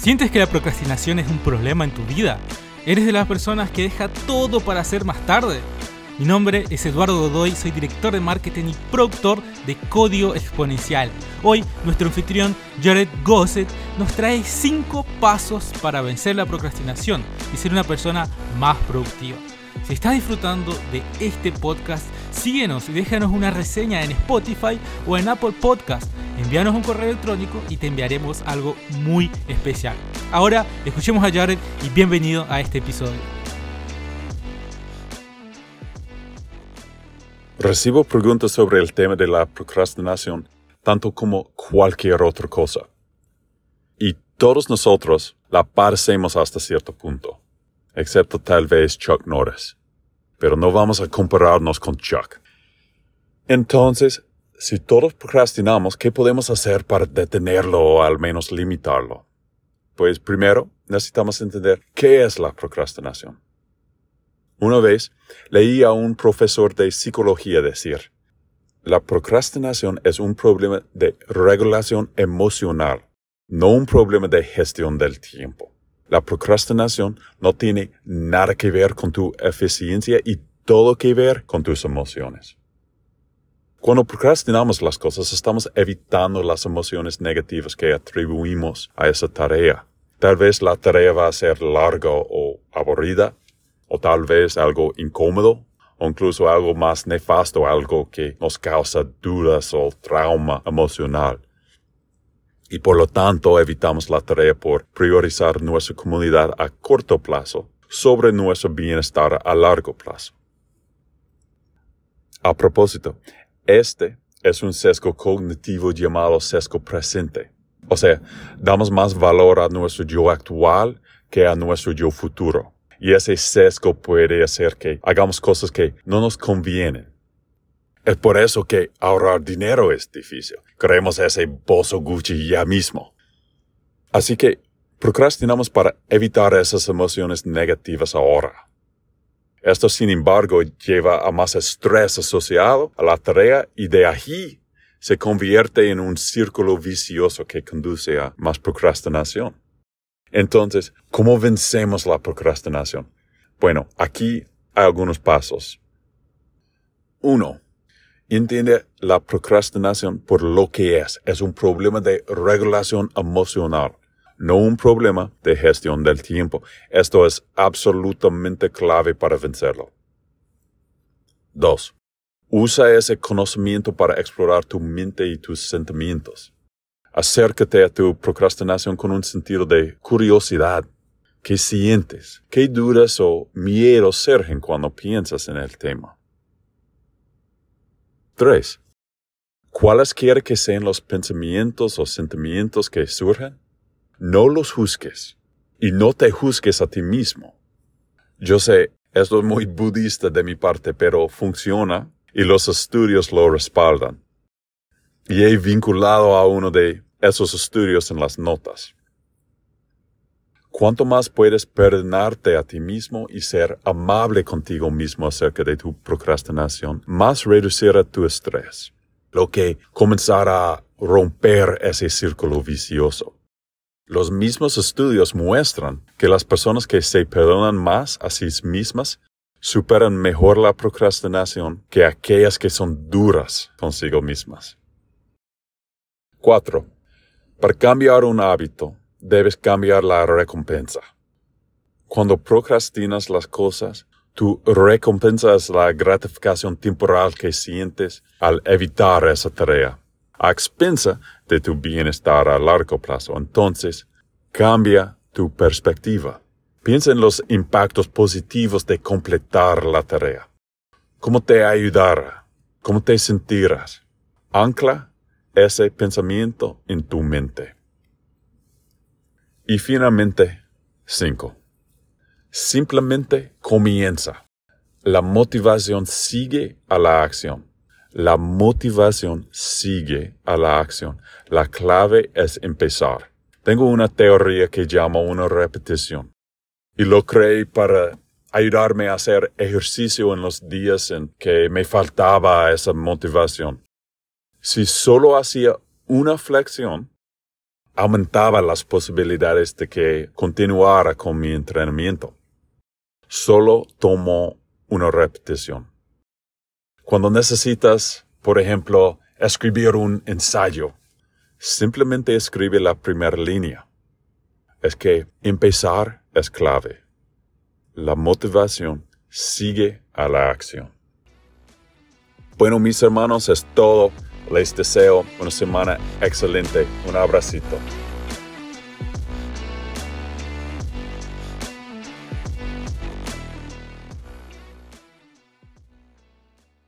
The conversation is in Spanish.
¿Sientes que la procrastinación es un problema en tu vida? ¿Eres de las personas que deja todo para hacer más tarde? Mi nombre es Eduardo Godoy, soy director de marketing y productor de Código Exponencial. Hoy nuestro anfitrión Jared Gossett nos trae 5 pasos para vencer la procrastinación y ser una persona más productiva. Si estás disfrutando de este podcast, síguenos y déjanos una reseña en Spotify o en Apple Podcast. Envíanos un correo electrónico y te enviaremos algo muy especial. Ahora escuchemos a Jared y bienvenido a este episodio. Recibo preguntas sobre el tema de la procrastinación tanto como cualquier otra cosa. Y todos nosotros la padecemos hasta cierto punto, excepto tal vez Chuck Norris pero no vamos a compararnos con Chuck. Entonces, si todos procrastinamos, ¿qué podemos hacer para detenerlo o al menos limitarlo? Pues primero, necesitamos entender qué es la procrastinación. Una vez leí a un profesor de psicología decir, la procrastinación es un problema de regulación emocional, no un problema de gestión del tiempo. La procrastinación no tiene nada que ver con tu eficiencia y todo que ver con tus emociones. Cuando procrastinamos las cosas, estamos evitando las emociones negativas que atribuimos a esa tarea. Tal vez la tarea va a ser larga o aburrida, o tal vez algo incómodo, o incluso algo más nefasto, algo que nos causa dudas o trauma emocional y por lo tanto evitamos la tarea por priorizar nuestra comunidad a corto plazo sobre nuestro bienestar a largo plazo. A propósito, este es un sesgo cognitivo llamado sesgo presente. O sea, damos más valor a nuestro yo actual que a nuestro yo futuro. Y ese sesgo puede hacer que hagamos cosas que no nos convienen es por eso que ahorrar dinero es difícil. Queremos ese bolso Gucci ya mismo. Así que procrastinamos para evitar esas emociones negativas ahora. Esto, sin embargo, lleva a más estrés asociado a la tarea y de allí se convierte en un círculo vicioso que conduce a más procrastinación. Entonces, ¿cómo vencemos la procrastinación? Bueno, aquí hay algunos pasos. Uno, Entiende la procrastinación por lo que es. Es un problema de regulación emocional, no un problema de gestión del tiempo. Esto es absolutamente clave para vencerlo. 2. Usa ese conocimiento para explorar tu mente y tus sentimientos. Acércate a tu procrastinación con un sentido de curiosidad. ¿Qué sientes? ¿Qué dudas o miedos surgen cuando piensas en el tema? 3. ¿Cuáles quiere que sean los pensamientos o sentimientos que surjan? No los juzgues y no te juzgues a ti mismo. Yo sé, esto es muy budista de mi parte, pero funciona y los estudios lo respaldan. Y he vinculado a uno de esos estudios en las notas. Cuanto más puedes perdonarte a ti mismo y ser amable contigo mismo acerca de tu procrastinación, más reducirá tu estrés, lo que comenzará a romper ese círculo vicioso. Los mismos estudios muestran que las personas que se perdonan más a sí mismas superan mejor la procrastinación que aquellas que son duras consigo mismas. 4. Para cambiar un hábito, debes cambiar la recompensa. Cuando procrastinas las cosas, tu recompensa es la gratificación temporal que sientes al evitar esa tarea, a expensa de tu bienestar a largo plazo. Entonces, cambia tu perspectiva. Piensa en los impactos positivos de completar la tarea. ¿Cómo te ayudará? ¿Cómo te sentirás? Ancla ese pensamiento en tu mente. Y finalmente, 5. Simplemente comienza. La motivación sigue a la acción. La motivación sigue a la acción. La clave es empezar. Tengo una teoría que llamo una repetición. Y lo creé para ayudarme a hacer ejercicio en los días en que me faltaba esa motivación. Si solo hacía una flexión, aumentaba las posibilidades de que continuara con mi entrenamiento. Solo tomo una repetición. Cuando necesitas, por ejemplo, escribir un ensayo, simplemente escribe la primera línea. Es que empezar es clave. La motivación sigue a la acción. Bueno, mis hermanos, es todo. Les deseo una semana excelente. Un abracito.